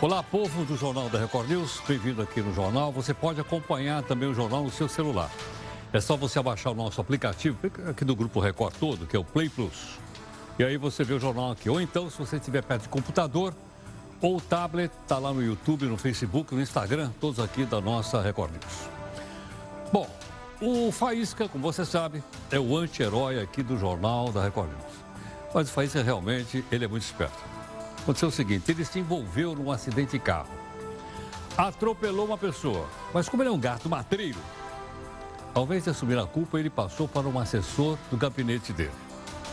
Olá, povo do Jornal da Record News, bem-vindo aqui no jornal. Você pode acompanhar também o jornal no seu celular. É só você abaixar o nosso aplicativo, aqui do Grupo Record todo, que é o Play Plus. E aí você vê o jornal aqui. Ou então, se você estiver perto de computador ou tablet, está lá no YouTube, no Facebook, no Instagram, todos aqui da nossa Record News. Bom, o Faísca, como você sabe, é o anti-herói aqui do jornal da Record News. Mas o Faísca realmente, ele é muito esperto. Aconteceu o seguinte, ele se envolveu num acidente de carro. Atropelou uma pessoa, mas como ele é um gato matreiro, ao invés de assumir a culpa, ele passou para um assessor do gabinete dele.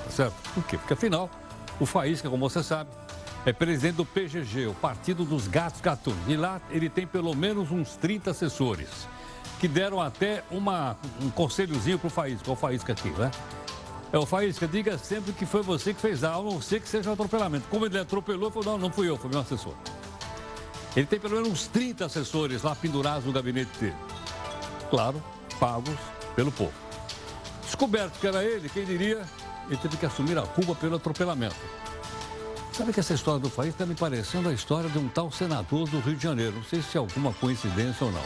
Tá certo? Por quê? Porque afinal, o Faísca, como você sabe, é presidente do PGG, o Partido dos Gatos Gatunos. E lá ele tem pelo menos uns 30 assessores, que deram até uma, um conselhozinho para o Faísca, o Faísca aqui, né? É o Faísca, diga sempre que foi você que fez a não ser que seja um atropelamento. Como ele atropelou, falou, não, não fui eu, foi meu assessor. Ele tem pelo menos uns 30 assessores lá pendurados no gabinete dele. Claro, pagos pelo povo. Descoberto que era ele, quem diria, ele teve que assumir a culpa pelo atropelamento. Sabe que essa história do Faísca está me parecendo a história de um tal senador do Rio de Janeiro. Não sei se é alguma coincidência ou não.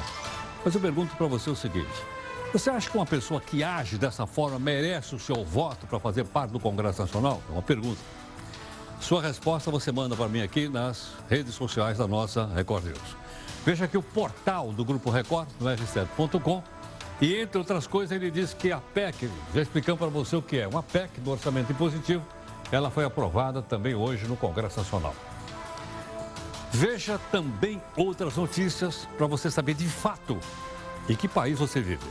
Mas eu pergunto para você o seguinte. Você acha que uma pessoa que age dessa forma merece o seu voto para fazer parte do Congresso Nacional? É uma pergunta. Sua resposta você manda para mim aqui nas redes sociais da nossa Record News. Veja aqui o portal do Grupo Record, no r7.com. E, entre outras coisas, ele diz que a PEC, já explicamos para você o que é, uma PEC do orçamento impositivo, ela foi aprovada também hoje no Congresso Nacional. Veja também outras notícias para você saber de fato em que país você vive.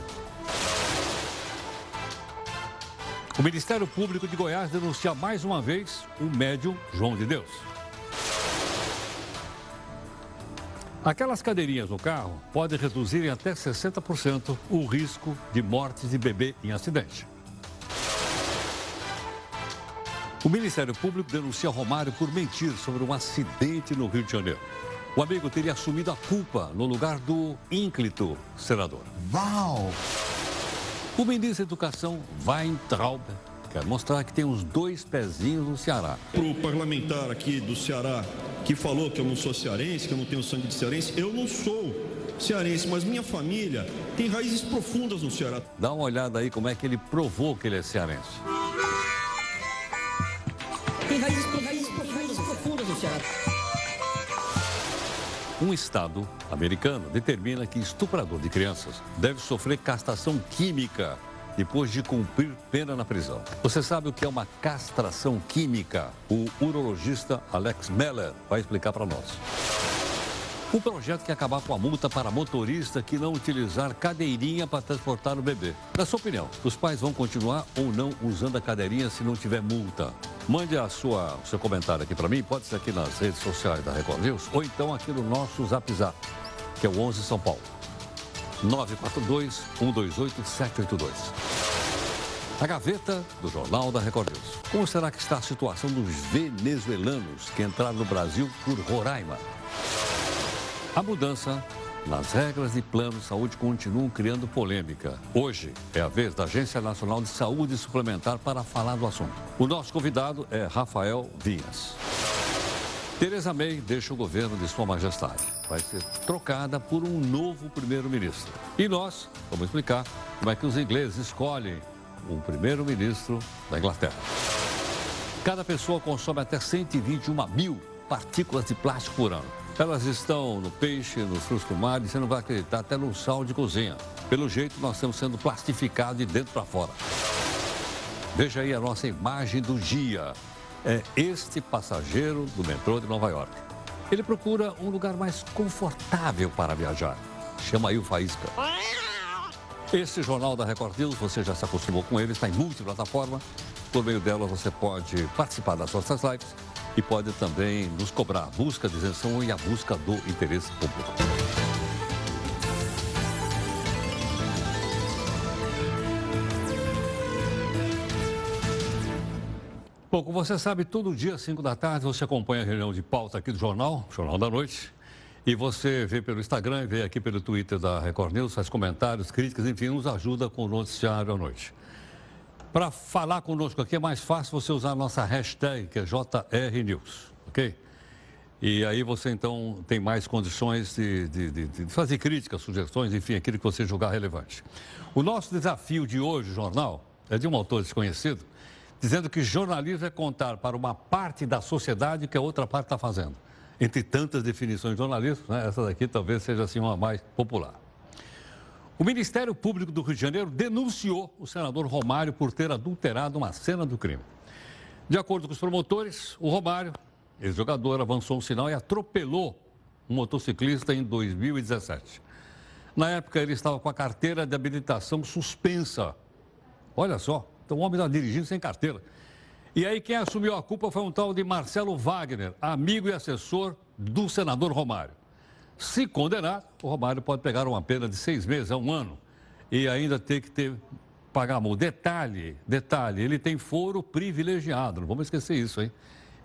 O Ministério Público de Goiás denuncia mais uma vez o médium João de Deus. Aquelas cadeirinhas no carro podem reduzir em até 60% o risco de mortes de bebê em acidente. O Ministério Público denuncia Romário por mentir sobre um acidente no Rio de Janeiro. O amigo teria assumido a culpa no lugar do ínclito senador. Uau! O ministro da Educação, Weintraub, quer mostrar que tem os dois pezinhos no Ceará. Para o parlamentar aqui do Ceará, que falou que eu não sou cearense, que eu não tenho sangue de cearense, eu não sou cearense, mas minha família tem raízes profundas no Ceará. Dá uma olhada aí como é que ele provou que ele é cearense. Tem raízes, raízes profundas, profundas no Ceará. Um estado americano determina que estuprador de crianças deve sofrer castração química depois de cumprir pena na prisão. Você sabe o que é uma castração química? O urologista Alex Meller vai explicar para nós. O projeto quer acabar com a multa para motorista que não utilizar cadeirinha para transportar o bebê. Na sua opinião, os pais vão continuar ou não usando a cadeirinha se não tiver multa? Mande a sua, o seu comentário aqui para mim, pode ser aqui nas redes sociais da Record News ou então aqui no nosso Zap Zap, que é o 11 São Paulo. 942 128 782. A gaveta do Jornal da Record News. Como será que está a situação dos venezuelanos que entraram no Brasil por Roraima? A mudança nas regras e planos de saúde continuam criando polêmica. Hoje é a vez da Agência Nacional de Saúde Suplementar para falar do assunto. O nosso convidado é Rafael Vinhas. Tereza May deixa o governo de Sua Majestade. Vai ser trocada por um novo primeiro-ministro. E nós vamos explicar como é que os ingleses escolhem um primeiro-ministro da Inglaterra. Cada pessoa consome até 121 mil partículas de plástico por ano. Elas estão no peixe, nos frutos do mar e você não vai acreditar, até no sal de cozinha. Pelo jeito, nós estamos sendo plastificados de dentro para fora. Veja aí a nossa imagem do dia. É este passageiro do metrô de Nova York. Ele procura um lugar mais confortável para viajar. Chama aí o Faísca. Esse jornal da Record News, você já se acostumou com ele, está em multiplataforma. Por meio dela, você pode participar das nossas lives e pode também nos cobrar a busca de isenção e a busca do interesse público. Bom, como você sabe, todo dia, às 5 da tarde, você acompanha a reunião de pauta aqui do jornal, Jornal da Noite. E você vê pelo Instagram, vê aqui pelo Twitter da Record News, faz comentários, críticas, enfim, nos ajuda com o noticiário à noite. Para falar conosco aqui é mais fácil você usar a nossa hashtag, que é JRNews, ok? E aí você então tem mais condições de, de, de, de, fazer críticas, sugestões, enfim, aquilo que você julgar relevante. O nosso desafio de hoje, jornal, é de um autor desconhecido, dizendo que jornalismo é contar para uma parte da sociedade que a outra parte está fazendo. Entre tantas definições de jornalismo, né, essa daqui talvez seja assim uma mais popular. O Ministério Público do Rio de Janeiro denunciou o senador Romário por ter adulterado uma cena do crime. De acordo com os promotores, o Romário, ex-jogador, avançou um sinal e atropelou um motociclista em 2017. Na época, ele estava com a carteira de habilitação suspensa. Olha só, então o homem estava dirigindo sem carteira. E aí quem assumiu a culpa foi um tal de Marcelo Wagner, amigo e assessor do senador Romário. Se condenar, o Romário pode pegar uma pena de seis meses a um ano e ainda ter que ter, pagar a multa. Detalhe, detalhe, ele tem foro privilegiado, não vamos esquecer isso, hein?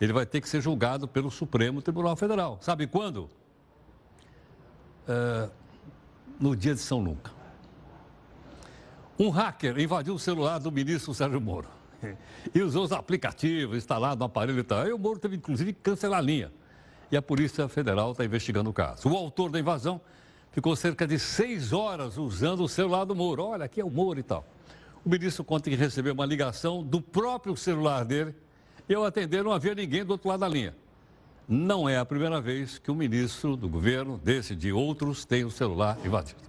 Ele vai ter que ser julgado pelo Supremo Tribunal Federal. Sabe quando? Uh, no dia de São Nunca. Um hacker invadiu o celular do ministro Sérgio Moro e usou os aplicativos instalados no aparelho e tal. Aí o Moro teve, inclusive, que cancelar a linha e a Polícia Federal está investigando o caso. O autor da invasão ficou cerca de seis horas usando o celular do Moro. Olha, aqui é o Moro e tal. O ministro conta que recebeu uma ligação do próprio celular dele e ao atender não havia ninguém do outro lado da linha. Não é a primeira vez que o ministro do governo, desse de outros, tem o celular invadido.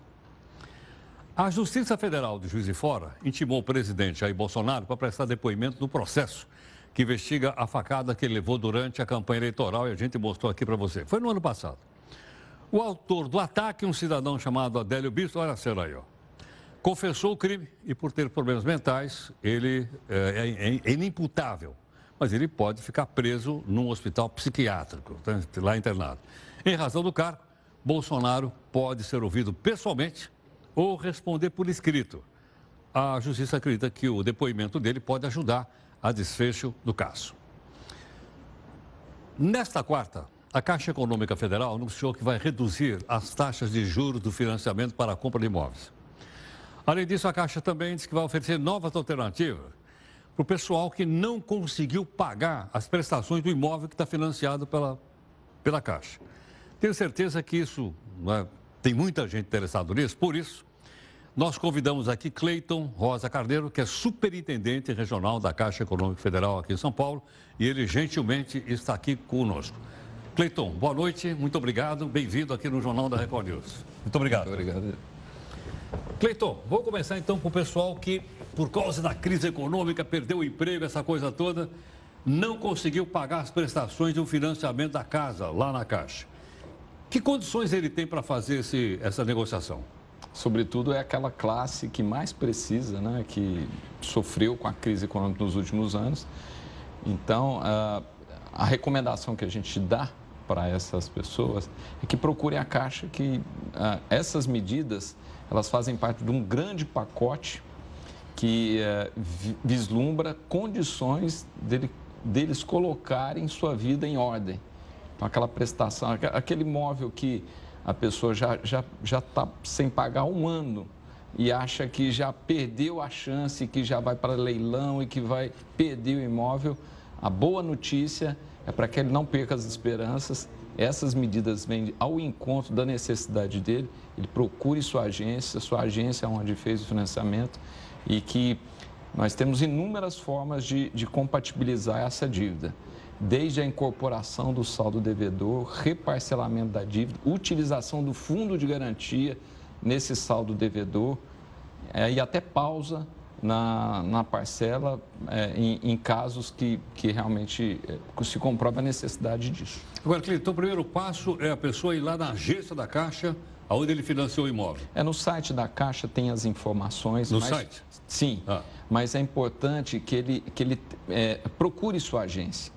A Justiça Federal de Juiz de Fora intimou o presidente Jair Bolsonaro para prestar depoimento no processo que investiga a facada que ele levou durante a campanha eleitoral e a gente mostrou aqui para você. Foi no ano passado. O autor do ataque, um cidadão chamado Adélio Bispo, olha a cena aí, ó, confessou o crime e por ter problemas mentais, ele é, é, é inimputável. Mas ele pode ficar preso num hospital psiquiátrico, tá, lá internado. Em razão do cargo, Bolsonaro pode ser ouvido pessoalmente ou responder por escrito. A justiça acredita que o depoimento dele pode ajudar a desfecho do caso. Nesta quarta, a Caixa Econômica Federal anunciou que vai reduzir as taxas de juros do financiamento para a compra de imóveis. Além disso, a Caixa também diz que vai oferecer novas alternativas para o pessoal que não conseguiu pagar as prestações do imóvel que está financiado pela, pela Caixa. Tenho certeza que isso é, tem muita gente interessada nisso, por isso, nós convidamos aqui Cleiton Rosa Carneiro, que é superintendente regional da Caixa Econômica Federal aqui em São Paulo, e ele gentilmente está aqui conosco. Cleiton, boa noite, muito obrigado, bem-vindo aqui no Jornal da Record News. Muito obrigado. Muito obrigado. Cleiton, vou começar então com o pessoal que, por causa da crise econômica, perdeu o emprego, essa coisa toda, não conseguiu pagar as prestações do financiamento da casa lá na Caixa. Que condições ele tem para fazer esse, essa negociação? Sobretudo, é aquela classe que mais precisa, né, que sofreu com a crise econômica nos últimos anos. Então, a, a recomendação que a gente dá para essas pessoas é que procurem a Caixa, que essas medidas elas fazem parte de um grande pacote que é, vislumbra condições dele, deles colocarem sua vida em ordem. Então, aquela prestação, aquele imóvel que a pessoa já já já está sem pagar um ano e acha que já perdeu a chance, que já vai para leilão e que vai perder o imóvel. A boa notícia é para que ele não perca as esperanças. Essas medidas vêm ao encontro da necessidade dele. Ele procure sua agência, sua agência é onde fez o financiamento e que nós temos inúmeras formas de, de compatibilizar essa dívida desde a incorporação do saldo devedor, reparcelamento da dívida, utilização do fundo de garantia nesse saldo devedor é, e até pausa na, na parcela é, em, em, casos que, que realmente é, se comprova a necessidade disso. Agora, Cleiton, então o primeiro passo é a pessoa ir lá na agência da Caixa, aonde ele financiou o imóvel. É no site da Caixa tem as informações. No mas, site? Sim, ah. mas é importante que ele, que ele procure sua agência.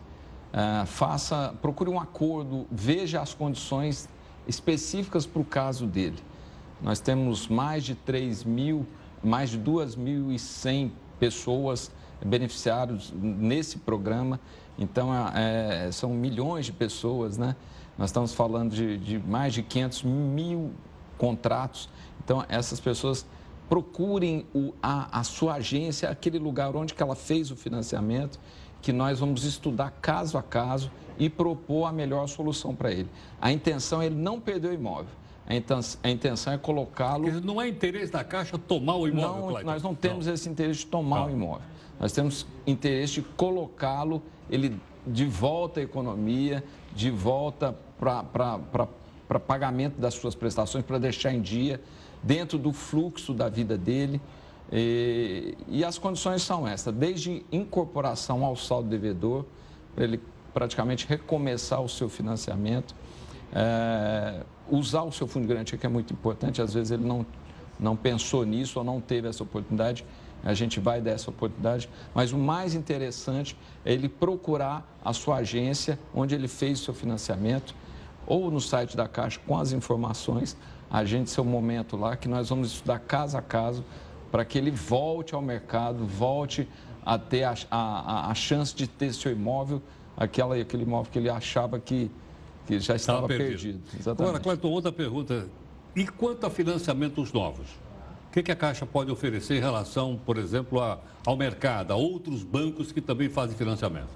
Uh, faça, procure um acordo, veja as condições específicas para o caso dele. Nós temos mais de 3 mil, mais de 2.100 pessoas beneficiadas nesse programa. Então, é, são milhões de pessoas, né? Nós estamos falando de, de mais de 500 mil contratos. Então, essas pessoas procurem o, a, a sua agência, aquele lugar onde que ela fez o financiamento que nós vamos estudar caso a caso e propor a melhor solução para ele. A intenção é ele não perder o imóvel. A intenção, é colocá-lo. Não é interesse da Caixa tomar o imóvel, não. Nós não temos não. esse interesse de tomar não. o imóvel. Nós temos interesse de colocá-lo ele de volta à economia, de volta para pagamento das suas prestações, para deixar em dia, dentro do fluxo da vida dele. E, e as condições são essas, desde incorporação ao saldo devedor, para ele praticamente recomeçar o seu financiamento, é, usar o seu fundo de garantia, que é muito importante, às vezes ele não, não pensou nisso ou não teve essa oportunidade, a gente vai dar essa oportunidade, mas o mais interessante é ele procurar a sua agência onde ele fez o seu financiamento, ou no site da Caixa com as informações, agende seu momento lá, que nós vamos estudar caso a caso para que ele volte ao mercado, volte a ter a, a, a chance de ter seu imóvel, aquela, aquele imóvel que ele achava que, que já estava perdido. perdido. Agora, Cleiton, outra pergunta. E quanto a financiamentos novos? O que, que, a Caixa pode oferecer em relação, por exemplo, a, ao mercado, a outros bancos que também fazem financiamento?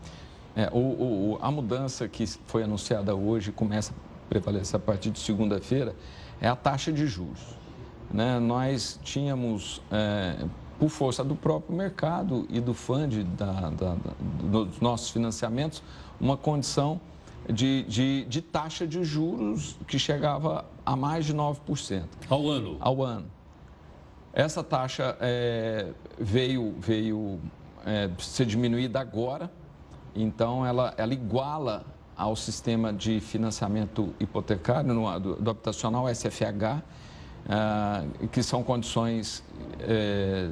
É, o, o, a mudança que foi anunciada hoje, começa a prevalecer a partir de segunda-feira, é a taxa de juros. Né? Nós tínhamos, é, por força do próprio mercado e do fundo da, da, dos nossos financiamentos, uma condição de, de, de taxa de juros que chegava a mais de 9%. Ao ano? Ao ano. Essa taxa é, veio, veio é, ser diminuída agora, então ela, ela iguala ao sistema de financiamento hipotecário no, do, do habitacional SFH, ah, que são condições é,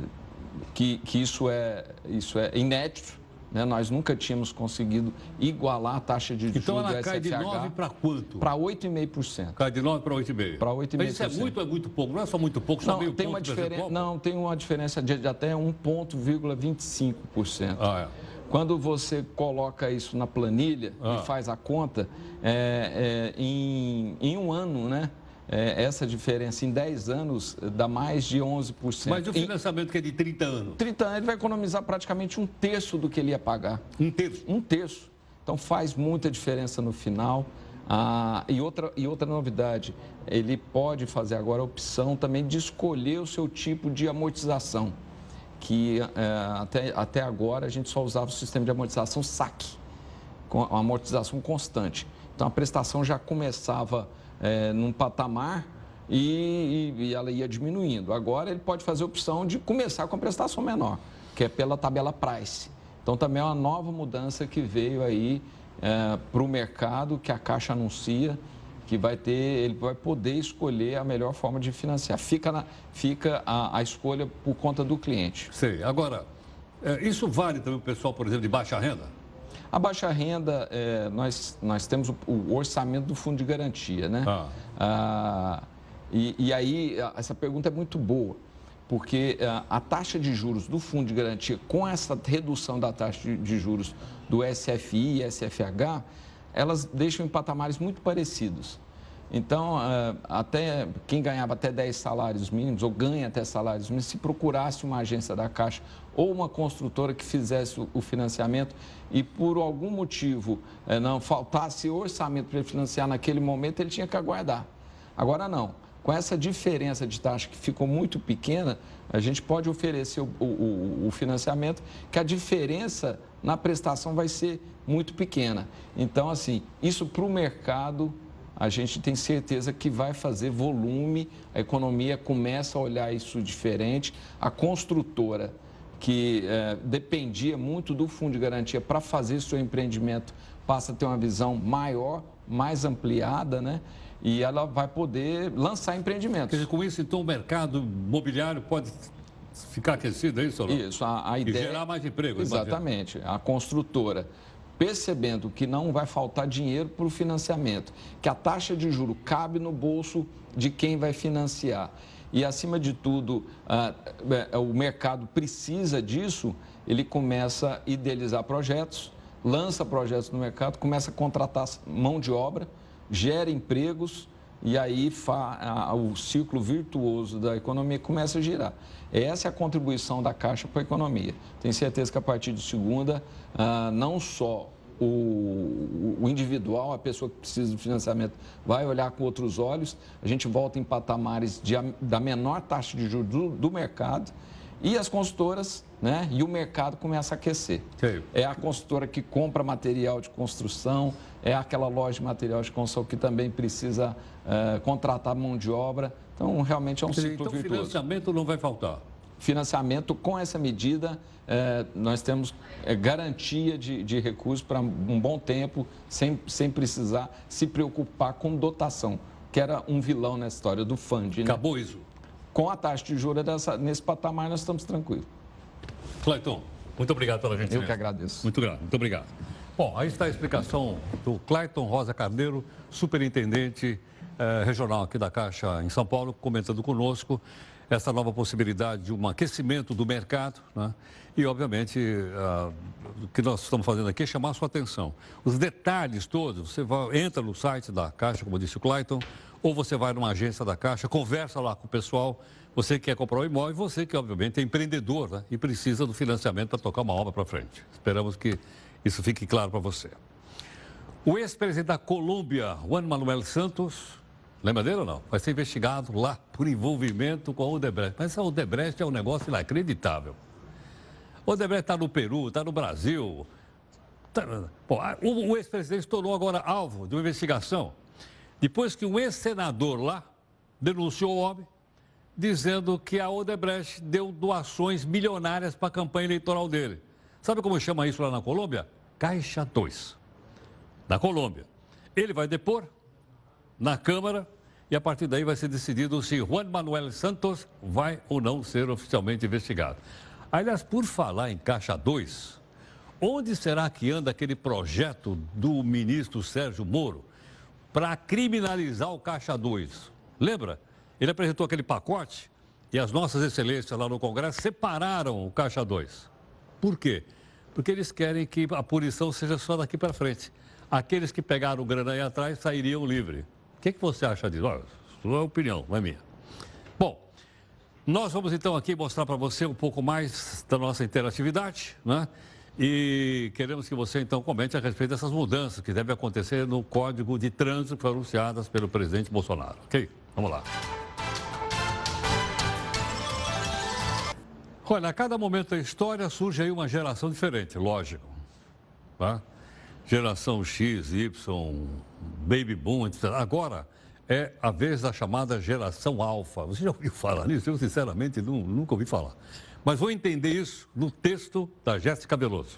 que, que isso, é, isso é inédito. Né? Nós nunca tínhamos conseguido igualar a taxa de então, juros do SFH. Então ela cai de 9 para quanto? Para 8,5%. Cai de 9 para 8,5%. Para 8,5%. Mas isso é muito ou é muito pouco? Não é só muito pouco, só não, meio tem ponto uma diferença, Não, tem uma diferença de, de até 1,25%. Ah, é. Quando você coloca isso na planilha ah. e faz a conta, é, é, em, em um ano, né? É, essa diferença em 10 anos dá mais de 11%. Mas o financiamento em, que é de 30 anos? 30 anos, ele vai economizar praticamente um terço do que ele ia pagar. Um terço? Um terço. Então faz muita diferença no final. Ah, e, outra, e outra novidade, ele pode fazer agora a opção também de escolher o seu tipo de amortização, que é, até, até agora a gente só usava o sistema de amortização SAC, com amortização constante. Então a prestação já começava é, num patamar e, e, ela ia diminuindo. Agora ele pode fazer a opção de começar com a prestação menor, que é pela tabela price. Então também é uma nova mudança que veio aí é, para o mercado, que a Caixa anuncia, que vai ter, ele vai poder escolher a melhor forma de financiar. Fica, na, fica a, a escolha por conta do cliente. Sei. Agora, é, isso vale também para o pessoal, por exemplo, de baixa renda? A baixa renda, é, nós, nós temos o, o, orçamento do fundo de garantia, né? Ah. Ah, e, e, aí, essa pergunta é muito boa, porque a, a, taxa de juros do fundo de garantia, com essa redução da taxa de, de juros do SFI e SFH, elas deixam em patamares muito parecidos. Então, eh, até quem ganhava até 10 salários mínimos, ou ganha até salários mínimos, se procurasse uma agência da Caixa ou uma construtora que fizesse o financiamento e por algum motivo eh, não faltasse orçamento para ele financiar naquele momento, ele tinha que aguardar. Agora não. Com essa diferença de taxa que ficou muito pequena, a gente pode oferecer o, o, o financiamento, que a diferença na prestação vai ser muito pequena. Então, assim, isso para o mercado a gente tem certeza que vai fazer volume, a economia começa a olhar isso diferente. A construtora, que é, dependia muito do fundo de garantia para fazer seu empreendimento, passa a ter uma visão maior, mais ampliada, né? E ela vai poder lançar empreendimentos. Dizer, com isso, então, o mercado imobiliário pode ficar aquecido, é isso? Não? Isso, a, a ideia... E gerar mais emprego. Exatamente. A construtora percebendo que não vai faltar dinheiro para o financiamento, que a taxa de juro cabe no bolso de quem vai financiar. E, acima de tudo, uh, o mercado precisa disso, ele começa a idealizar projetos, lança projetos no mercado, começa a contratar mão de obra, gera empregos e aí o ciclo virtuoso da economia começa a girar. Essa é a contribuição da Caixa para a economia. Tenho certeza que a partir de segunda, ah, não só o, o, individual, a pessoa que precisa do financiamento, vai olhar com outros olhos. A gente volta em patamares de, da menor taxa de juros do, do mercado e as consultoras, né? E o mercado começa a aquecer. É a consultora que compra material de construção, é aquela loja de material de construção que também precisa é, contratar mão de obra. Então, realmente é um ciclo então, virtuoso. Então, financiamento não vai faltar? Financiamento, com essa medida, é, nós temos é, garantia de, de recursos para um bom tempo, sem, sem precisar se preocupar com dotação, que era um vilão na história do FUND. Né? Acabou isso? Com a taxa de juros dessa, nesse patamar, nós estamos tranquilos. Clayton, muito obrigado pela gente. Eu que agradeço. Muito muito obrigado. Bom, aí está a explicação do Clayton Rosa Carneiro, superintendente eh, regional aqui da Caixa em São Paulo, comentando conosco essa nova possibilidade de um aquecimento do mercado, né? E, obviamente, uh, o que nós estamos fazendo aqui é chamar a sua atenção. Os detalhes todos, você vai, entra no site da Caixa, como disse o Clayton, ou você vai numa agência da Caixa, conversa lá com o pessoal, você que quer comprar um imóvel, você que obviamente é empreendedor né, e precisa do financiamento para tocar uma obra para frente. Esperamos que isso fique claro para você. O ex-presidente da Colômbia, Juan Manuel Santos, lembra dele ou não? Vai ser investigado lá por envolvimento com a Odebrecht. Mas a Odebrecht é um negócio inacreditável. O Odebrecht está no Peru, está no Brasil. Tá... Bom, o ex-presidente tornou agora alvo de uma investigação depois que um ex-senador lá denunciou o homem, dizendo que a Odebrecht deu doações milionárias para a campanha eleitoral dele. Sabe como chama isso lá na Colômbia? Caixa 2. Na Colômbia. Ele vai depor na Câmara e a partir daí vai ser decidido se Juan Manuel Santos vai ou não ser oficialmente investigado. Aliás, por falar em Caixa 2, onde será que anda aquele projeto do ministro Sérgio Moro? Para criminalizar o Caixa 2. Lembra? Ele apresentou aquele pacote e as nossas excelências lá no Congresso separaram o Caixa 2. Por quê? Porque eles querem que a punição seja só daqui para frente. Aqueles que pegaram grana aí atrás sairiam livres. O que, que você acha disso? Olha, sua opinião, não é minha. Bom, nós vamos então aqui mostrar para você um pouco mais da nossa interatividade, né? E queremos que você então comente a respeito dessas mudanças que devem acontecer no Código de Trânsito que foram anunciadas pelo presidente Bolsonaro. Ok? Vamos lá. Olha, a cada momento da história surge aí uma geração diferente, lógico. Tá? Geração X, Y, Baby Boom, etc. Agora é a vez da chamada geração Alfa. Você já ouviu falar nisso? Eu, sinceramente, não, nunca ouvi falar. Mas vou entender isso no texto da Jéssica Veloso.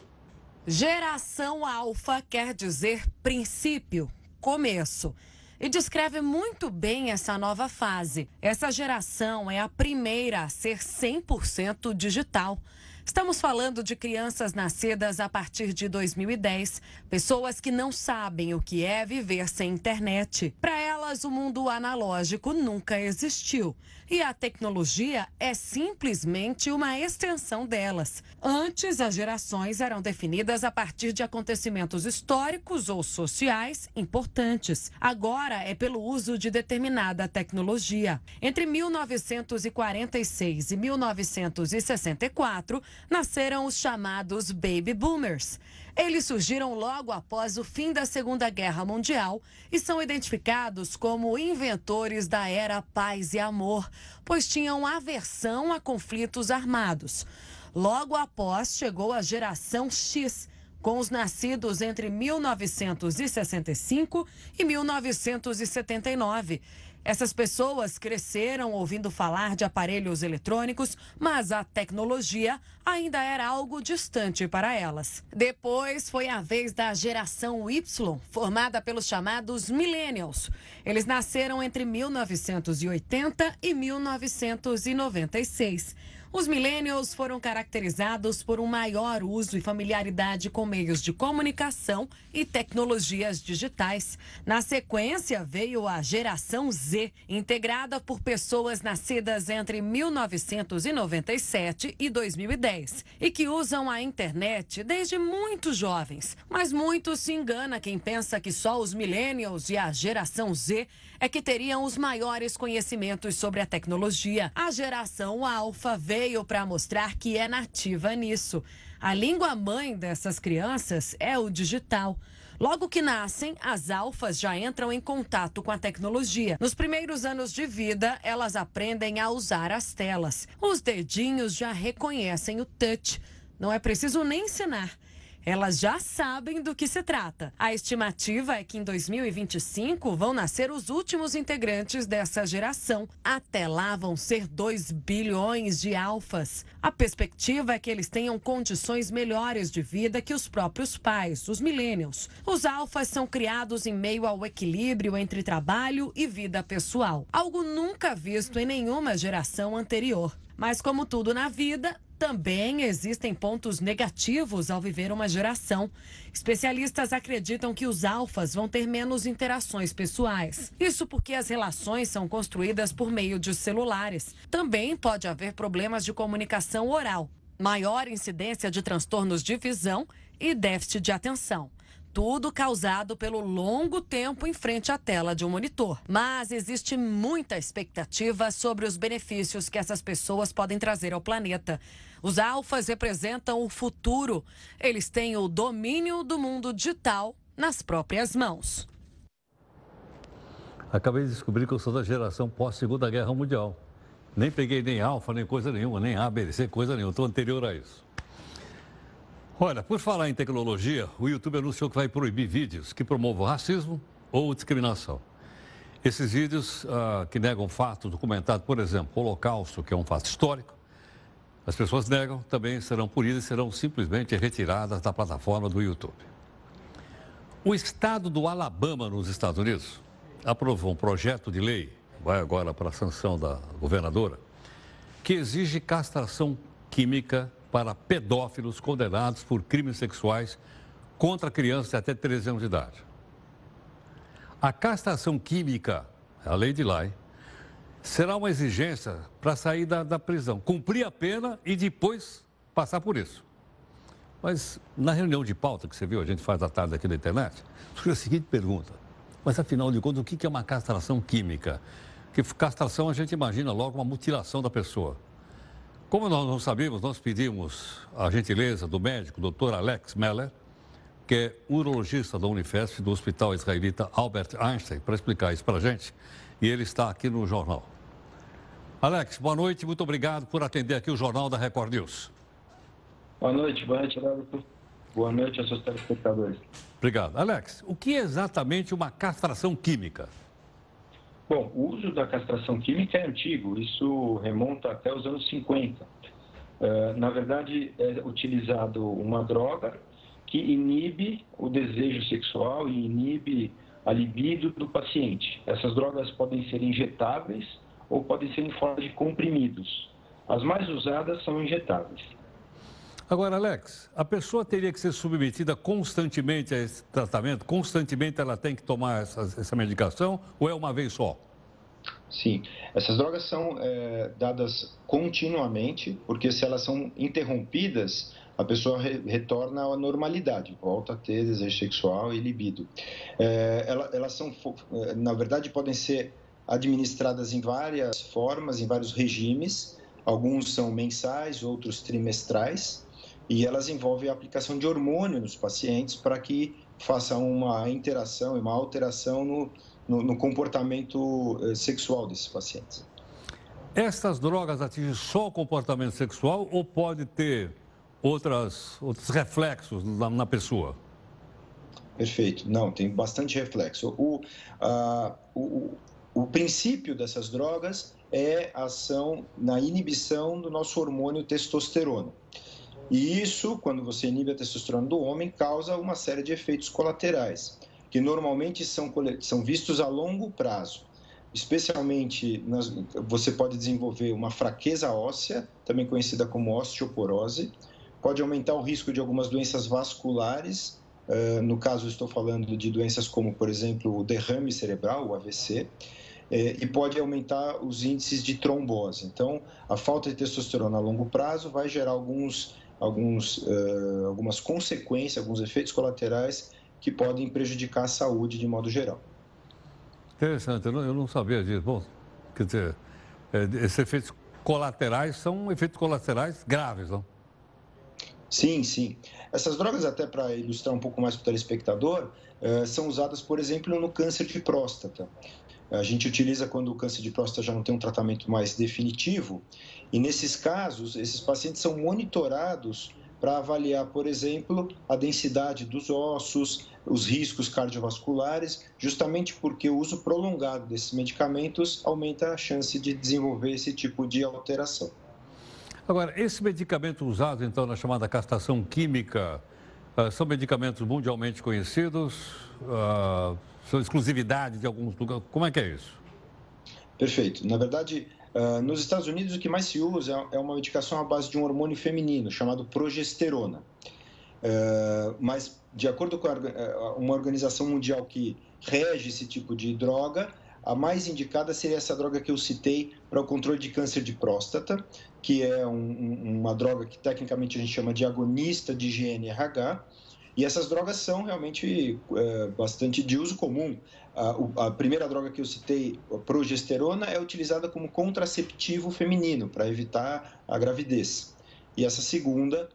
Geração alfa quer dizer princípio, começo. E descreve muito bem essa nova fase. Essa geração é a primeira a ser 100% digital. Estamos falando de crianças nascidas a partir de 2010, pessoas que não sabem o que é viver sem internet. Para elas, o mundo analógico nunca existiu e a tecnologia é simplesmente uma extensão delas. Antes, as gerações eram definidas a partir de acontecimentos históricos ou sociais importantes. Agora é pelo uso de determinada tecnologia. Entre 1946 e 1964, nasceram os chamados Baby Boomers. Eles surgiram logo após o fim da Segunda Guerra Mundial e são identificados como inventores da era paz e amor, pois tinham aversão a conflitos armados. Logo após chegou a geração X, com os nascidos entre 1965 e 1979 essas pessoas cresceram ouvindo falar de aparelhos eletrônicos, mas a tecnologia ainda era algo distante para elas. Depois foi a vez da geração Y, formada pelos chamados Millennials. Eles nasceram entre 1980 e 1996. Os millennials foram caracterizados por um maior uso e familiaridade com meios de comunicação e tecnologias digitais. Na sequência, veio a geração Z, integrada por pessoas nascidas entre 1997 e 2010 e que usam a internet desde muito jovens. Mas muito se engana quem pensa que só os millennials e a geração Z é que teriam os maiores conhecimentos sobre a tecnologia. A geração alfa veio veio para mostrar que é nativa nisso. A língua mãe dessas crianças é o digital. Logo que nascem, as alfas já entram em contato com a tecnologia. Nos primeiros anos de vida, elas aprendem a usar as telas. Os dedinhos já reconhecem o touch. Não é preciso nem ensinar elas já sabem do que se trata. A estimativa é que em 2025 vão nascer os últimos integrantes dessa geração. Até lá vão ser 2 bilhões de alfas. A perspectiva é que eles tenham condições melhores de vida que os próprios pais, os millennials. Os alfas são criados em meio ao equilíbrio entre trabalho e vida pessoal, algo nunca visto em nenhuma geração anterior. Mas como tudo na vida, também existem pontos negativos ao viver uma geração. Especialistas acreditam que os alfas vão ter menos interações pessoais. Isso porque as relações são construídas por meio de celulares. Também pode haver problemas de comunicação oral, maior incidência de transtornos de visão e déficit de atenção. Tudo causado pelo longo tempo em frente à tela de um monitor. Mas existe muita expectativa sobre os benefícios que essas pessoas podem trazer ao planeta. Os alfas representam o futuro. Eles têm o domínio do mundo digital nas próprias mãos. Acabei de descobrir que eu sou da geração pós-Segunda Guerra Mundial. Nem peguei nem alfa, nem coisa nenhuma, nem A, B, C, coisa nenhuma. Estou anterior a isso. Olha, por falar em tecnologia, o YouTube anunciou que vai proibir vídeos que promovam racismo ou discriminação. Esses vídeos ah, que negam fatos documentados, por exemplo, o Holocausto, que é um fato histórico, as pessoas negam, também serão punidas e serão simplesmente retiradas da plataforma do YouTube. O estado do Alabama, nos Estados Unidos, aprovou um projeto de lei, vai agora para a sanção da governadora, que exige castração química para pedófilos condenados por crimes sexuais contra crianças de até 13 anos de idade. A castração química, a lei de Lai, será uma exigência para sair da, da prisão, cumprir a pena e depois passar por isso. Mas na reunião de pauta que você viu, a gente faz à tarde aqui na internet, surgiu a seguinte pergunta. Mas afinal de contas, o que é uma castração química? Que castração a gente imagina logo uma mutilação da pessoa. Como nós não sabemos, nós pedimos a gentileza do médico, Dr. Alex Meller, que é urologista da Unifesp, do Hospital Israelita Albert Einstein, para explicar isso para a gente. E ele está aqui no jornal. Alex, boa noite, muito obrigado por atender aqui o Jornal da Record News. Boa noite, boa noite. Boa noite aos seus telespectadores. Obrigado. Alex, o que é exatamente uma castração química? Bom, o uso da castração química é antigo, isso remonta até os anos 50. Uh, eh, na verdade, é utilizado uma droga que inibe o desejo sexual e inibe a libido do paciente. Essas drogas podem ser injetáveis ou podem ser em forma de comprimidos. As mais usadas são injetáveis. Agora, Alex, a pessoa teria que ser submetida constantemente a esse tratamento? Constantemente ela tem que tomar essa, essa medicação ou é uma vez só? Sim, essas drogas são é, dadas continuamente, porque se elas são interrompidas, a pessoa re, retorna à normalidade, volta a ter desejo sexual e libido. É, elas, elas são, é, na verdade, podem ser administradas em várias formas, em vários regimes. Alguns são mensais, outros trimestrais, e elas envolvem a aplicação de hormônio nos pacientes para que faça uma interação e uma alteração no, no, no comportamento eh, sexual desses pacientes. Essas drogas atingem só o comportamento sexual ou pode ter outras, outros reflexos na, na pessoa? Perfeito. Não, tem bastante reflexo. O, uh, o, o princípio dessas drogas é a ação na inibição do nosso hormônio testosterona. E isso, quando você inibe a testosterona do homem, causa uma série de efeitos colaterais, que normalmente são, são vistos a longo prazo. Especialmente, nas, você pode desenvolver uma fraqueza óssea, também conhecida como osteoporose, pode aumentar o risco de algumas doenças vasculares, uh, no caso estou falando de doenças como, por exemplo, o derrame cerebral, o AVC, é, e pode aumentar os índices de trombose. Então, a falta de testosterona a longo prazo vai gerar alguns, alguns, uh, algumas consequências, alguns efeitos colaterais que podem prejudicar a saúde de modo geral. Interessante, eu não, eu não sabia disso. Bom, quer dizer, é, esses efeitos colaterais são efeitos colaterais graves, não? Sim, sim. Essas drogas, até para ilustrar um pouco mais para o telespectador, uh, são usadas, por exemplo, no câncer de próstata. A gente utiliza quando o câncer de próstata já não tem um tratamento mais definitivo, e nesses casos, esses pacientes são monitorados para avaliar, por exemplo, a densidade dos ossos, os riscos cardiovasculares, justamente porque o uso prolongado desses medicamentos aumenta a chance de desenvolver esse tipo de alteração. Agora, esse medicamento usado, então, na chamada castração química, uh, são medicamentos mundialmente conhecidos? São exclusividade de alguns lugares? Como é que é isso? Perfeito. Na verdade, Uh, nos Estados Unidos, o que mais se usa é uma medicação à base de um hormônio feminino chamado progesterona. Uh, mas, de acordo com a, uh, uma organização mundial que rege esse tipo de droga, a mais indicada seria essa droga que eu citei para o controle de câncer de próstata, que é um, uma droga que tecnicamente a gente chama de agonista de GNRH. E essas drogas são realmente é, bastante de uso comum. A, a, primeira droga que eu citei, a progesterona, é utilizada como contraceptivo feminino para evitar a gravidez. E essa segunda,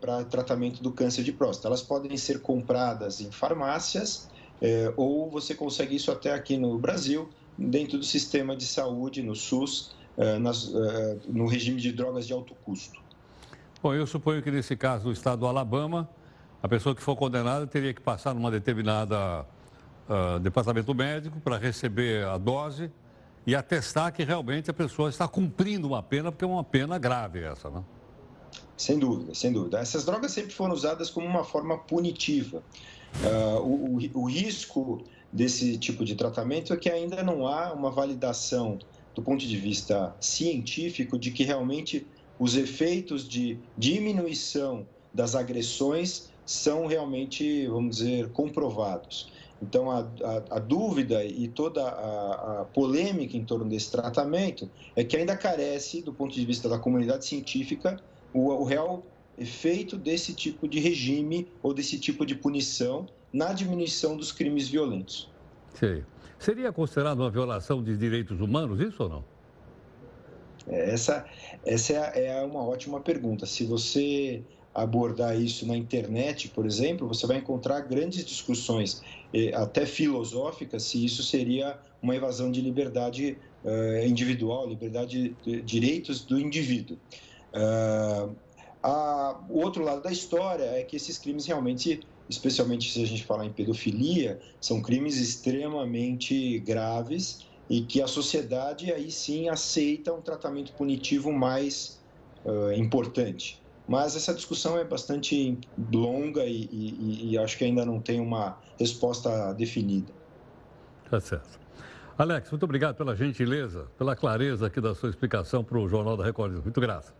para tratamento do câncer de próstata. Elas podem ser compradas em farmácias é, ou você consegue isso até aqui no Brasil, dentro do sistema de saúde, no SUS, é, nas, é, no regime de drogas de alto custo. Bom, eu suponho que nesse caso do estado do Alabama, a pessoa que for condenada teria que passar numa determinada uh, departamento médico para receber a dose e atestar que realmente a pessoa está cumprindo uma pena, porque é uma pena grave essa, né? Sem dúvida, sem dúvida. Essas drogas sempre foram usadas como uma forma punitiva. Uh, o, o, o risco desse tipo de tratamento é que ainda não há uma validação do ponto de vista científico de que realmente os efeitos de diminuição das agressões são realmente, vamos dizer, comprovados. Então, a, a, a dúvida e toda a, a, polêmica em torno desse tratamento é que ainda carece, do ponto de vista da comunidade científica, o, o real efeito desse tipo de regime ou desse tipo de punição na diminuição dos crimes violentos. Seria considerado uma violação de direitos humanos, isso ou não? É, essa, essa é, é uma ótima pergunta. Se você abordar isso na internet, por exemplo, você vai encontrar grandes discussões, até filosóficas, se isso seria uma evasão de liberdade uh, individual, liberdade de direitos do indivíduo. Uh, a, o outro lado da história é que esses crimes realmente, especialmente se a gente falar em pedofilia, são crimes extremamente graves e que a sociedade aí sim aceita um tratamento punitivo mais uh, importante. Mas essa discussão é bastante longa e, e, e, acho que ainda não tem uma resposta definida. Tá certo. Alex, muito obrigado pela gentileza, pela clareza aqui da sua explicação para o Jornal da Record. Muito grato.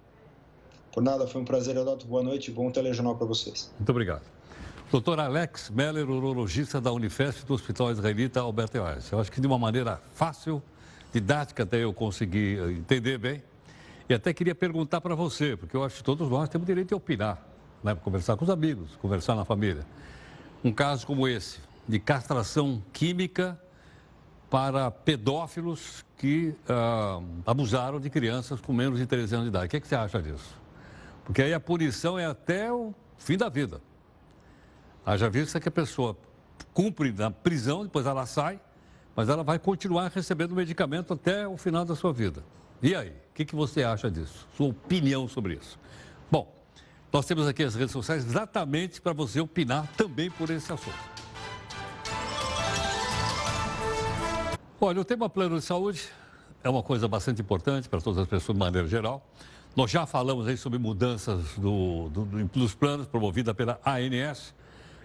Por nada, foi um prazer, Adalto. Boa noite bom telejornal para vocês. Muito obrigado. Doutor Alex Meller, urologista da Unifesp do Hospital Israelita Alberto Einstein. Eu acho que de uma maneira fácil, didática, até eu consegui entender bem. E até queria perguntar para você, porque eu acho que todos nós temos direito de opinar, né? conversar com os amigos, conversar na família. Um caso como esse, de castração química para pedófilos que ah, abusaram de crianças com menos de 13 anos de idade. O que, é que você acha disso? Porque aí a punição é até o fim da vida. Haja vista que a pessoa cumpre na prisão, depois ela sai, mas ela vai continuar recebendo medicamento até o final da sua vida. E aí, o que, que você acha disso? Sua opinião sobre isso? Bom, nós temos aqui as redes sociais exatamente para você opinar também por esse assunto. Olha, o tema plano de saúde é uma coisa bastante importante para todas as pessoas de maneira geral. Nós já falamos aí sobre mudanças do, do, dos planos promovida pela ANS,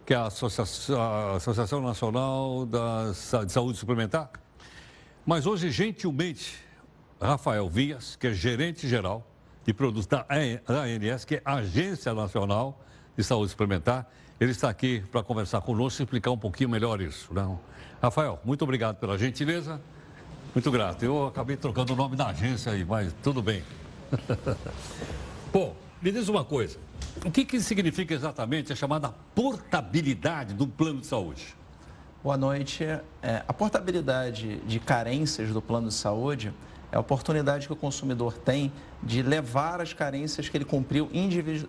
que é a Associação, a Associação Nacional de Saúde Suplementar. Mas hoje, gentilmente, Rafael Vias, que é gerente geral de produtos da ANS, que é Agência Nacional de Saúde Suplementar. Ele está aqui para conversar conosco e explicar um pouquinho melhor isso. Não? Né? Rafael, muito obrigado pela gentileza. Muito grato. Eu acabei trocando o nome da agência aí, mas tudo bem. Bom, me diz uma coisa. O que, que significa exatamente a chamada portabilidade do plano de saúde? Boa noite. É, a portabilidade de carências do plano de saúde é a oportunidade que o consumidor tem de levar as carências que ele cumpriu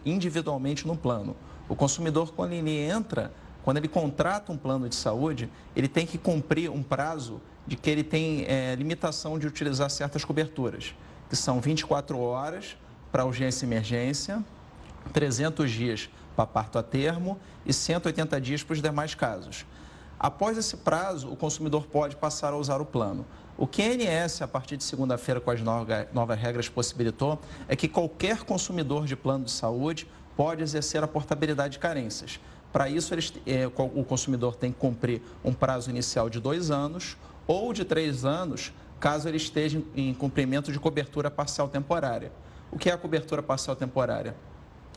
individualmente no plano. O consumidor, quando ele entra, quando ele contrata um plano de saúde, ele tem que cumprir um prazo de que ele tem é, limitação de utilizar certas coberturas, que são 24 horas para urgência e emergência, 300 dias para parto a termo e 180 dias para os demais casos. Após esse prazo, o consumidor pode passar a usar o plano. O que a ANS, a partir de segunda-feira, com as novas regras, possibilitou é que qualquer consumidor de plano de saúde pode exercer a portabilidade de carências. Para isso, eles, é, o consumidor tem que cumprir um prazo inicial de dois anos ou de três anos, caso ele esteja em cumprimento de cobertura parcial temporária. O que é a cobertura parcial temporária?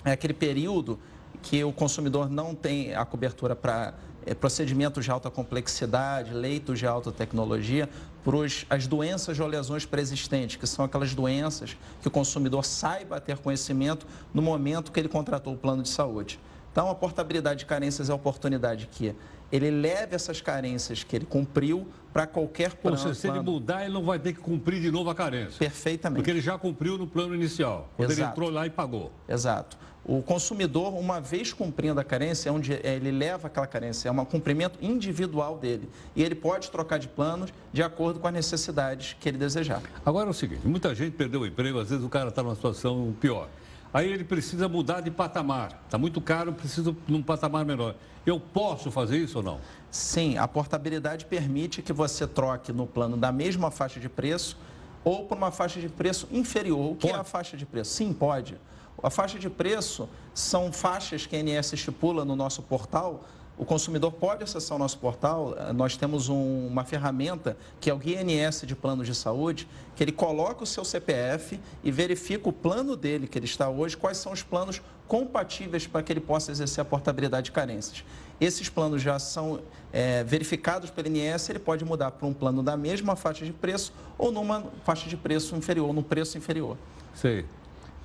É aquele período que o consumidor não tem a cobertura para é, procedimentos de alta complexidade, leitos de alta tecnologia, para as doenças ou lesões pré-existentes, que são aquelas doenças que o consumidor saiba ter conhecimento no momento que ele contratou o plano de saúde. Então, a portabilidade de carências é a oportunidade que ele leve essas carências que ele cumpriu para qualquer plano. Ou seja, se ele mudar, ele não vai ter que cumprir de novo a carência. Perfeitamente. Porque ele já cumpriu no plano inicial, quando Exato. ele entrou lá e pagou. Exato. O consumidor, uma vez cumprindo a carência, é onde ele leva aquela carência, é um cumprimento individual dele. E ele pode trocar de planos de acordo com as necessidades que ele desejar. Agora é o seguinte, muita gente perdeu o emprego, às vezes o cara está numa situação pior. Aí ele precisa mudar de patamar. Está muito caro, precisa num patamar menor. Eu posso fazer isso ou não? Sim, a portabilidade permite que você troque no plano da mesma faixa de preço ou por uma faixa de preço inferior. O que pode? é a faixa de preço? Sim, pode. A faixa de preço são faixas que a ANS estipula no nosso portal. O consumidor pode acessar o nosso portal. Nós temos um, uma ferramenta que é o Guia ANS de Planos de Saúde, que ele coloca o seu CPF e verifica o plano dele que ele está hoje, quais são os planos compatíveis para que ele possa exercer a portabilidade de carências. Esses planos já são é, verificados pelo INS, ele pode mudar para um plano da mesma faixa de preço ou numa faixa de preço inferior, num preço inferior. Sei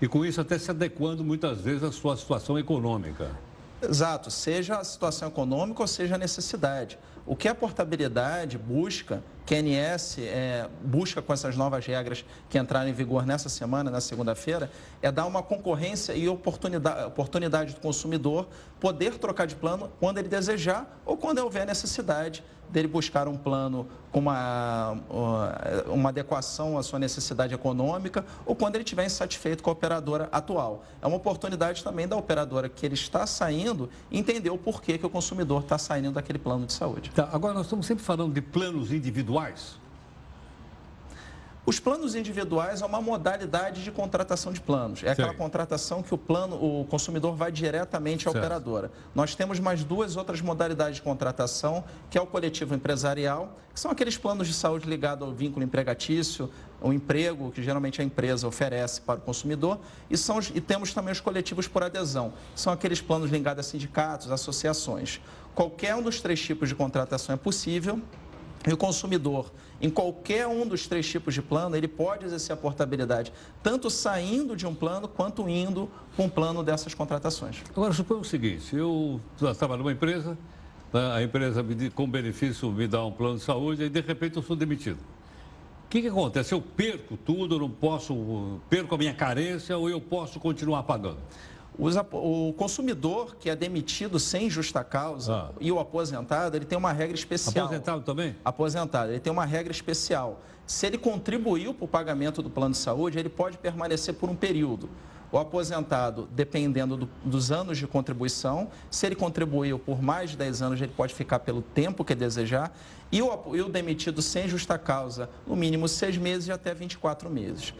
e com isso até se adequando muitas vezes à sua situação econômica. Exato, seja a situação econômica ou seja a necessidade. O que a portabilidade busca, ANS é, busca com essas novas regras que entraram em vigor nessa semana, na segunda-feira, é dar uma concorrência e oportunidade, oportunidade do consumidor poder trocar de plano quando ele desejar ou quando houver necessidade dele buscar um plano com uma, uma adequação à sua necessidade econômica ou quando ele estiver insatisfeito com a operadora atual. É uma oportunidade também da operadora que ele está saindo entender o porquê que o consumidor está saindo daquele plano de saúde. Tá, agora nós estamos sempre falando de planos individuais. Os planos individuais é uma modalidade de contratação de planos. É aquela Sim. contratação que o plano, o consumidor vai diretamente à certo. operadora. Nós temos mais duas outras modalidades de contratação, que é o coletivo empresarial, que são aqueles planos de saúde ligados ao vínculo empregatício, o emprego que geralmente a empresa oferece para o consumidor, e, são, e temos também os coletivos por adesão, são aqueles planos ligados a sindicatos, associações. Qualquer um dos três tipos de contratação é possível, e o consumidor, em qualquer um dos três tipos de plano, ele pode exercer a portabilidade, tanto saindo de um plano quanto indo com um plano dessas contratações. Agora, suponha o seguinte: eu estava numa empresa, né, a empresa com benefício me dá um plano de saúde e de repente eu sou demitido. O que, que acontece? Eu perco tudo, eu não posso, perco a minha carência ou eu posso continuar pagando? O consumidor que é demitido sem justa causa ah. e o aposentado, ele tem uma regra especial. Aposentado também? Aposentado, ele tem uma regra especial. Se ele contribuiu para o pagamento do plano de saúde, ele pode permanecer por um período. O aposentado, dependendo do, dos anos de contribuição, se ele contribuiu por mais de 10 anos, ele pode ficar pelo tempo que desejar. E o, e o demitido sem justa causa, no mínimo seis meses e até 24 meses.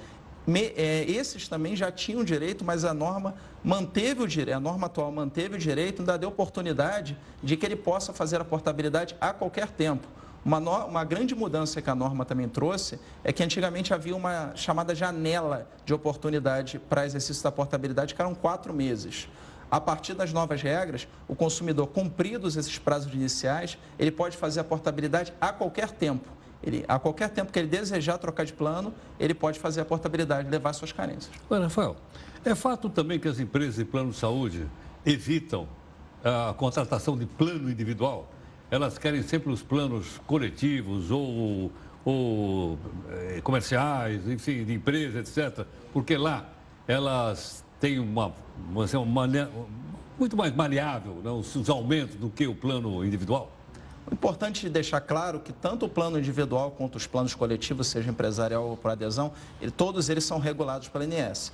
Me, é, esses também já tinham direito, mas a norma manteve o direito, a norma atual manteve o direito, ainda deu oportunidade de que ele possa fazer a portabilidade a qualquer tempo. Uma, no, uma grande mudança que a norma também trouxe é que antigamente havia uma chamada janela de oportunidade para exercício da portabilidade, que eram quatro meses. A partir das novas regras, o consumidor, cumpridos esses prazos iniciais, ele pode fazer a portabilidade a qualquer tempo. Ele, a qualquer tempo que ele desejar trocar de plano, ele pode fazer a portabilidade, levar suas carências. Rafael, é fato também que as empresas de plano de saúde evitam a contratação de plano individual. Elas querem sempre os planos coletivos ou ou eh, comerciais, enfim, de empresas, etc. Porque lá elas têm uma, uma, uma muito mais maleável, né, os aumentos do que o plano individual? O importante é deixar claro que tanto o plano individual quanto os planos coletivos, seja empresarial ou por adesão, todos eles são regulados pela INS.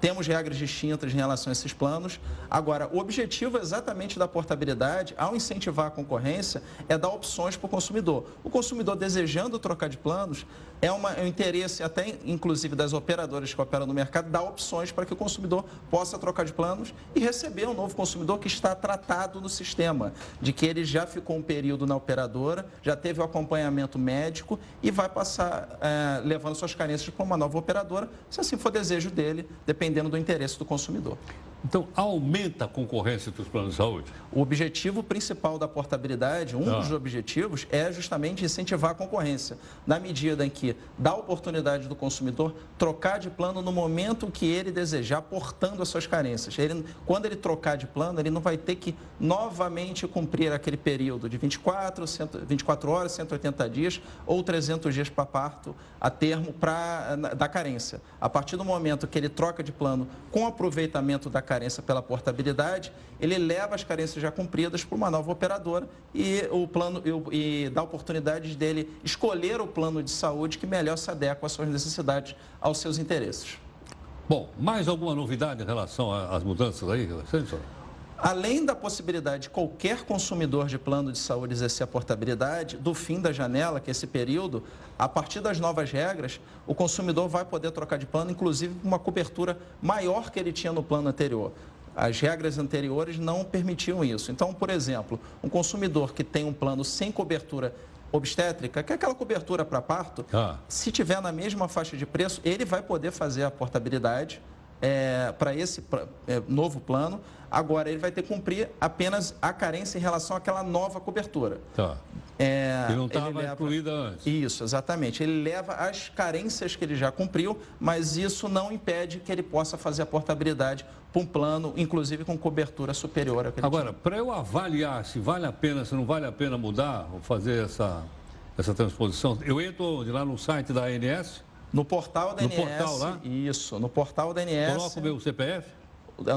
Temos regras distintas em relação a esses planos. Agora, o objetivo exatamente da portabilidade, ao incentivar a concorrência, é dar opções para o consumidor. O consumidor desejando trocar de planos, é, uma, é um interesse até, inclusive, das operadoras que operam no mercado, dar opções para que o consumidor possa trocar de planos e receber um novo consumidor que está tratado no sistema, de que ele já ficou um período na operadora, já teve o acompanhamento médico e vai passar é, levando suas carências para uma nova operadora, se assim for desejo dele, dependendo do interesse do consumidor. Então, aumenta a concorrência dos planos de saúde? O objetivo principal da portabilidade, um ah. dos objetivos, é justamente incentivar a concorrência, na medida em que dá oportunidade do consumidor trocar de plano no momento que ele desejar, portando as suas carências. Ele, quando ele trocar de plano, ele não vai ter que novamente cumprir aquele período de 24, 100, 24 horas, 180 dias ou 300 dias para parto a termo pra, da carência. A partir do momento que ele troca de plano com aproveitamento da carência pela portabilidade, ele leva as carências já cumpridas para uma nova operadora e o plano e, e dá oportunidade dele escolher o plano de saúde que melhor se adequa às suas necessidades, aos seus interesses. Bom, mais alguma novidade em relação às mudanças aí, senhor? Além da possibilidade de qualquer consumidor de plano de saúde exercer a portabilidade, do fim da janela, que é esse período, a partir das novas regras, o consumidor vai poder trocar de plano, inclusive com uma cobertura maior que ele tinha no plano anterior. As regras anteriores não permitiam isso. Então, por exemplo, um consumidor que tem um plano sem cobertura obstétrica, que é aquela cobertura para parto, ah. se tiver na mesma faixa de preço, ele vai poder fazer a portabilidade é, para esse pra, é, novo plano. Agora, ele vai ter que cumprir apenas a carência em relação àquela nova cobertura. Tá. É, que não estava incluída antes. Isso, exatamente. Ele leva as carências que ele já cumpriu, mas isso não impede que ele possa fazer a portabilidade para um plano, inclusive com cobertura superior ao que ele Agora, para eu avaliar se vale a pena, se não vale a pena mudar ou fazer essa, essa transposição, eu entro lá no site da ANS no portal da no portal lá? Isso, no portal da ANS. Coloca o meu CPF?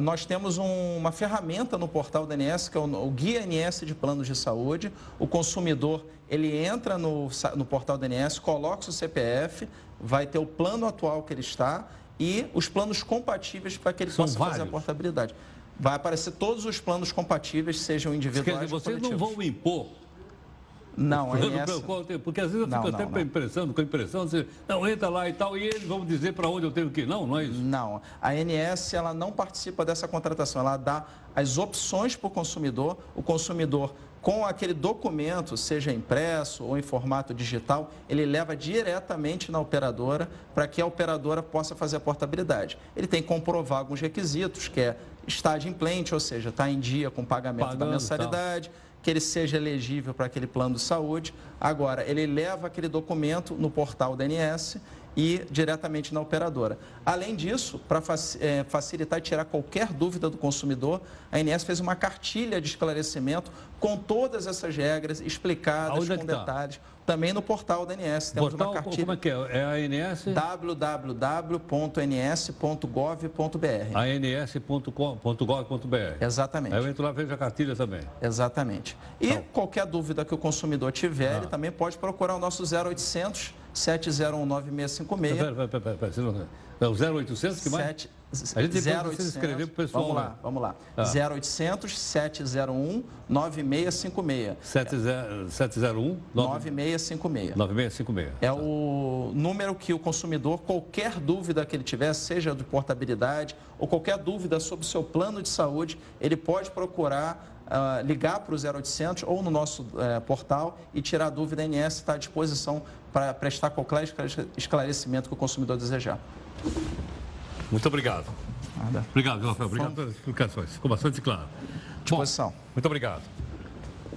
Nós temos um, uma ferramenta no portal da ANS, que é o, o, Guia ANS de Planos de Saúde. O consumidor, ele entra no, no portal da ANS, coloca o CPF, vai ter o plano atual que ele está e os planos compatíveis para que ele São possa vários. fazer a portabilidade. Vai aparecer todos os planos compatíveis, sejam individuais Quer dizer, vocês não vão impor não, a INS... Porque às vezes eu fico não, até não, impressão, com a impressão, de, não, entra lá e tal, e eles vão dizer para onde eu tenho que ir. Não, não é isso? Não, a ANS ela não participa dessa contratação, ela dá as opções para o consumidor, o consumidor com aquele documento, seja impresso ou em formato digital, ele leva diretamente na operadora para que a operadora possa fazer a portabilidade. Ele tem que comprovar alguns requisitos, que é estar adimplente, ou seja, estar tá em dia com pagamento Pagando, da mensalidade, que ele seja elegível para aquele plano de saúde. Agora, ele leva aquele documento no portal da ANS e diretamente na operadora. Além disso, para é, facilitar e tirar qualquer dúvida do consumidor, a ANS fez uma cartilha de esclarecimento com todas essas regras explicadas é com tá? detalhes. Também no portal da ANS. Temos portal, uma cartilha. Como é que é? É a ANS? www.ans.gov.br. ans.gov.br. Exatamente. Aí eu entro lá e vejo a cartilha também. Exatamente. E então. qualquer dúvida que o consumidor tiver, ah. ele também pode procurar o nosso 0800 701 9656. Pera, pera, pera, pera, É o 0800 que mais? 7, a gente tem 0800, escrever para o pessoal. Vamos lá, né? vamos lá. Ah. 0800 701 9656. 701 9656. 9656. É o número que o consumidor, qualquer dúvida que ele tiver, seja de portabilidade ou qualquer dúvida sobre o seu plano de saúde, ele pode procurar Uh, ligar para o 0800 ou no nosso uh, portal e tirar dúvida. A NS está à disposição para prestar qualquer esclarecimento que o consumidor desejar. Muito obrigado. Nada. Obrigado, Rafael. Obrigado pelas explicações. Ficou bastante claro. Disposição. Bom, muito obrigado.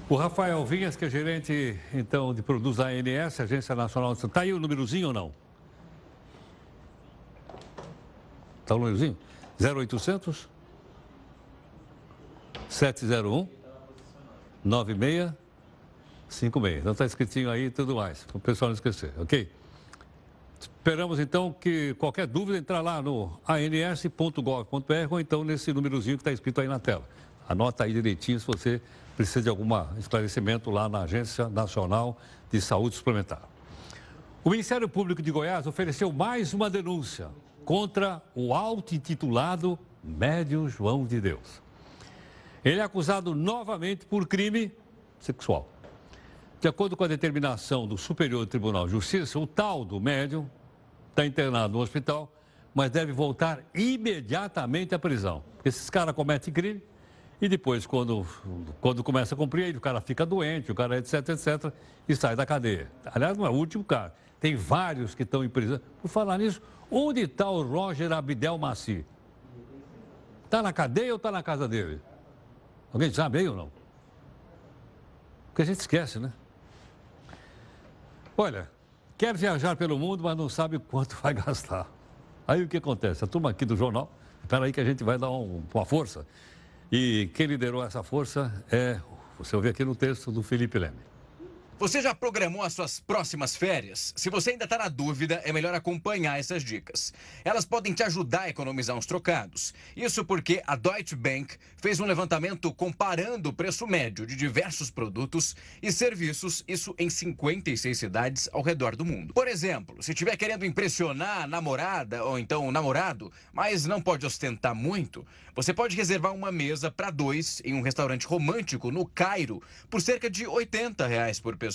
O Rafael Vinhas, que é gerente, então, de produtos da ANS, Agência Nacional de Está aí o númerozinho ou não? Está o númerozinho? 0800 701 96 56. Então está escritinho aí e tudo mais, para o pessoal não esquecer, ok? Esperamos então que qualquer dúvida entrar lá no ans.gov.br ou então nesse númerozinho que está escrito aí na tela. Anota aí direitinho se você precisa de algum esclarecimento lá na Agência Nacional de Saúde Suplementar. O Ministério Público de Goiás ofereceu mais uma denúncia contra o auto-intitulado Médium João de Deus. Ele é acusado novamente por crime sexual. De acordo com a determinação do Superior Tribunal de Justiça, o tal do médium está internado no hospital, mas deve voltar imediatamente à prisão. Esses caras cometem crime e depois, quando, quando começa a cumprir, o cara fica doente, o cara etc, etc, e sai da cadeia. Aliás, não é o último cara. Tem vários que estão em prisão. Por falar nisso, onde está o Roger Abdel Maci? Está na cadeia ou está na casa dele? Alguém sabe aí ou não? Porque a gente esquece, né? Olha, quer viajar pelo mundo, mas não sabe quanto vai gastar. Aí o que acontece? A turma aqui do jornal, espera aí que a gente vai dar um, uma força. E quem liderou essa força é, você ouviu aqui no texto do Felipe Leme. Você já programou as suas próximas férias? Se você ainda está na dúvida, é melhor acompanhar essas dicas. Elas podem te ajudar a economizar uns trocados. Isso porque a Deutsche Bank fez um levantamento comparando o preço médio de diversos produtos e serviços, isso em 56 cidades ao redor do mundo. Por exemplo, se estiver querendo impressionar a namorada ou então o namorado, mas não pode ostentar muito, você pode reservar uma mesa para dois em um restaurante romântico no Cairo por cerca de 80 reais por pessoa.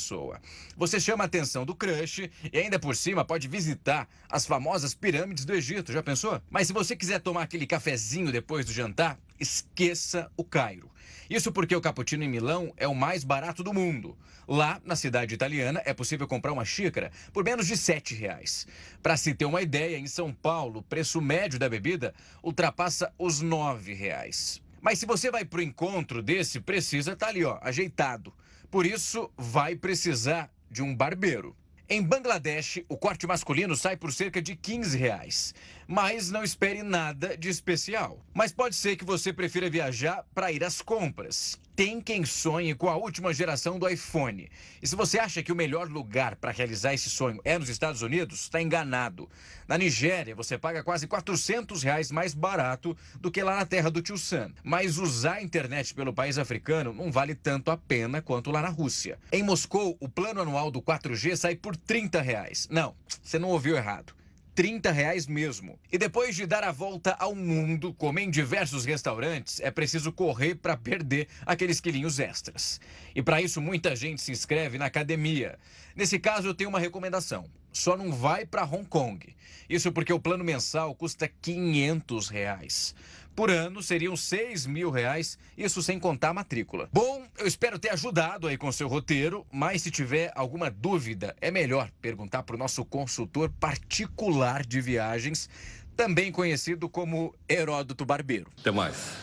Você chama a atenção do crush e ainda por cima pode visitar as famosas pirâmides do Egito. Já pensou? Mas se você quiser tomar aquele cafezinho depois do jantar, esqueça o Cairo. Isso porque o cappuccino em Milão é o mais barato do mundo. Lá, na cidade italiana, é possível comprar uma xícara por menos de R$ reais. Para se ter uma ideia, em São Paulo, o preço médio da bebida ultrapassa os R$ reais. Mas se você vai para o encontro desse, precisa estar tá ali, ó, ajeitado. Por isso, vai precisar de um barbeiro. Em Bangladesh, o corte masculino sai por cerca de 15 reais. Mas não espere nada de especial. Mas pode ser que você prefira viajar para ir às compras. Tem quem sonhe com a última geração do iPhone. E se você acha que o melhor lugar para realizar esse sonho é nos Estados Unidos, está enganado. Na Nigéria, você paga quase 400 reais mais barato do que lá na terra do tio Sam. Mas usar a internet pelo país africano não vale tanto a pena quanto lá na Rússia. Em Moscou, o plano anual do 4G sai por 30 reais. Não, você não ouviu errado. 30 reais mesmo. E depois de dar a volta ao mundo, comer em diversos restaurantes, é preciso correr para perder aqueles quilinhos extras. E para isso muita gente se inscreve na academia. Nesse caso eu tenho uma recomendação. Só não vai para Hong Kong. Isso porque o plano mensal custa 500 reais. Por ano seriam 6 mil reais, isso sem contar a matrícula. Bom, eu espero ter ajudado aí com seu roteiro, mas se tiver alguma dúvida, é melhor perguntar para o nosso consultor particular de viagens, também conhecido como Heródoto Barbeiro. Até mais.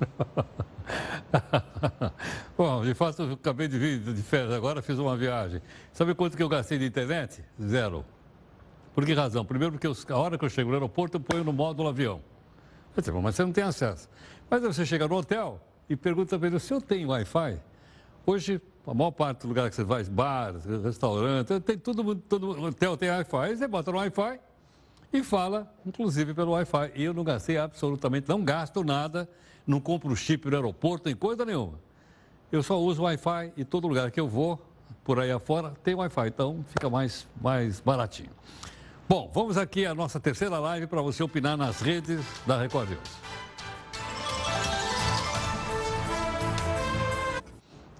Bom, de fato, eu acabei de vir de férias agora, fiz uma viagem. Sabe quanto que eu gastei de internet? Zero. Por que razão? Primeiro, porque a hora que eu chego no aeroporto, eu ponho no módulo avião. Mas você não tem acesso. Mas você chega no hotel e pergunta para ele, o senhor tem Wi-Fi? Hoje, a maior parte do lugar que você vai, bar, restaurante, tem todo hotel tem Wi-Fi. Você bota no Wi-Fi e fala, inclusive pelo Wi-Fi. E eu não gastei absolutamente, não gasto nada, não compro chip no aeroporto, nem coisa nenhuma. Eu só uso Wi-Fi e todo lugar que eu vou, por aí afora, tem Wi-Fi. Então fica mais, mais baratinho. Bom, vamos aqui à nossa terceira live para você opinar nas redes da Record News.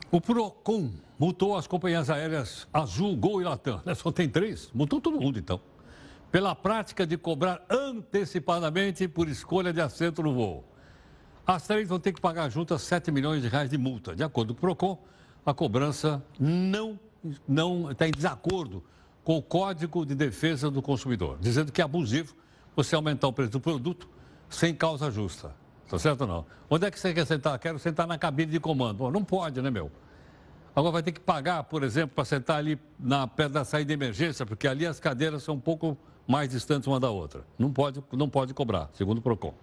O PROCON multou as companhias aéreas Azul, Gol e Latam. Né, só tem três? Multou todo mundo, então. Pela prática de cobrar antecipadamente por escolha de assento no voo. As três vão ter que pagar juntas 7 milhões de reais de multa. De acordo com o PROCON, a cobrança não, não está em desacordo com o Código de Defesa do Consumidor, dizendo que é abusivo você aumentar o preço do produto sem causa justa. Tá certo ou não? Onde é que você quer sentar? Quero sentar na cabine de comando. Não pode, né, meu? Agora vai ter que pagar, por exemplo, para sentar ali na perto da saída de emergência, porque ali as cadeiras são um pouco mais distantes uma da outra. Não pode, não pode cobrar, segundo o PROCON.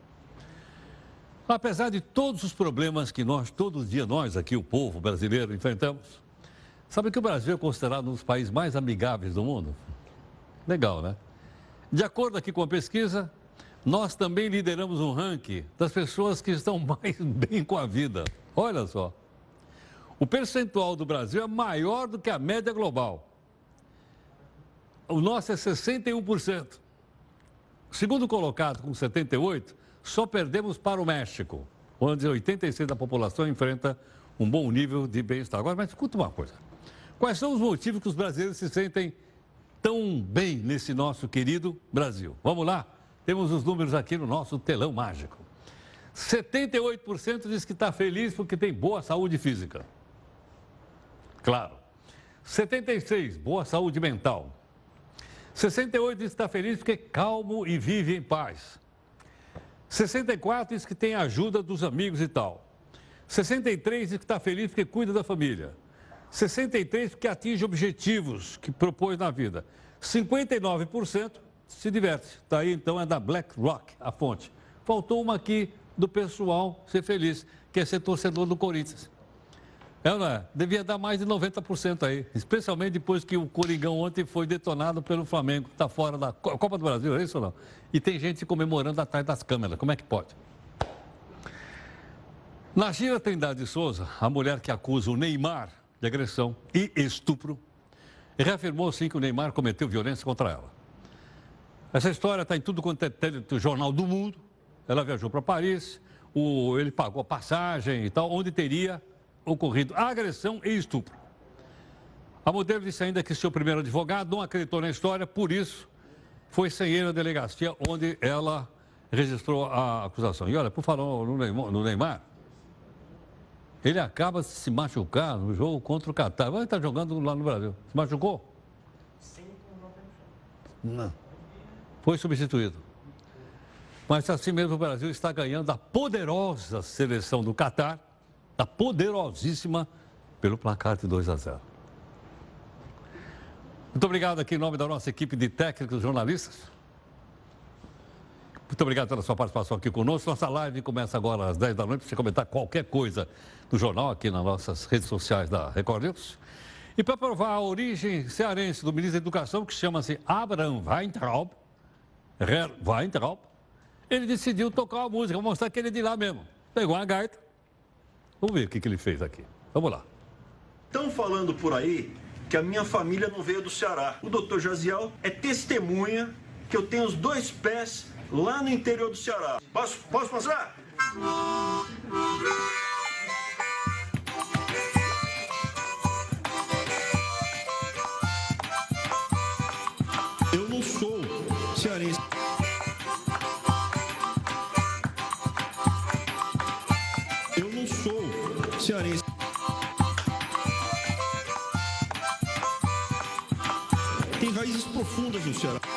Apesar de todos os problemas que nós, todos os dias, nós aqui, o povo brasileiro, enfrentamos, Sabe que o Brasil é considerado um dos países mais amigáveis do mundo? Legal, né? De acordo aqui com a pesquisa, nós também lideramos um ranking das pessoas que estão mais bem com a vida. Olha só. O percentual do Brasil é maior do que a média global. O nosso é 61%. Segundo colocado, com 78%, só perdemos para o México, onde 86% da população enfrenta um bom nível de bem-estar. Agora, mas escuta uma coisa. Quais são os motivos que os brasileiros se sentem tão bem nesse nosso querido Brasil? Vamos lá? Temos os números aqui no nosso telão mágico. 78% diz que está feliz porque tem boa saúde física. Claro. 76, boa saúde mental. 68 diz que está feliz porque é calmo e vive em paz. 64 diz que tem ajuda dos amigos e tal. 63 diz que está feliz porque cuida da família. 63 porque atinge objetivos que propôs na vida. 59% se diverte. Está aí então é da BlackRock, a fonte. Faltou uma aqui do pessoal ser feliz, que é ser torcedor do Corinthians. É, não é? Devia dar mais de 90% aí, especialmente depois que o Coringão ontem foi detonado pelo Flamengo, está fora da Copa do Brasil, é isso ou não? E tem gente comemorando atrás das câmeras, como é que pode? Nagira Trindade de Souza, a mulher que acusa o Neymar de agressão e estupro, reafirmou sim que o Neymar cometeu violência contra ela. Essa história está em tudo quanto é jornal do mundo. Ela viajou para Paris, o, ele pagou a passagem e tal, onde teria ocorrido agressão e estupro. A modelo disse ainda que seu primeiro advogado não acreditou na história, por isso foi sem ele na delegacia onde ela registrou a acusação. E olha, por falar no Neymar, ele acaba se machucar no jogo contra o Catar. Ele está jogando lá no Brasil. Se machucou? Sim, não. Foi substituído. Mas assim mesmo o Brasil está ganhando a poderosa seleção do Catar, a poderosíssima, pelo placar de 2 a 0. Muito obrigado aqui em nome da nossa equipe de técnicos e jornalistas. Muito obrigado pela sua participação aqui conosco. Nossa live começa agora às 10 da noite você comentar qualquer coisa do jornal aqui nas nossas redes sociais da Record News. E para provar a origem cearense do ministro da Educação, que chama-se Abraham Weintraub, Weintraub, ele decidiu tocar uma música, mostrar que ele é de lá mesmo. Pegou uma gaita. Vamos ver o que, que ele fez aqui. Vamos lá. Estão falando por aí que a minha família não veio do Ceará. O doutor Jaziel é testemunha que eu tenho os dois pés lá no interior do Ceará. Posso, posso mostrar? Eu não sou cearense. Eu não sou cearense. Tem raízes profundas no Ceará.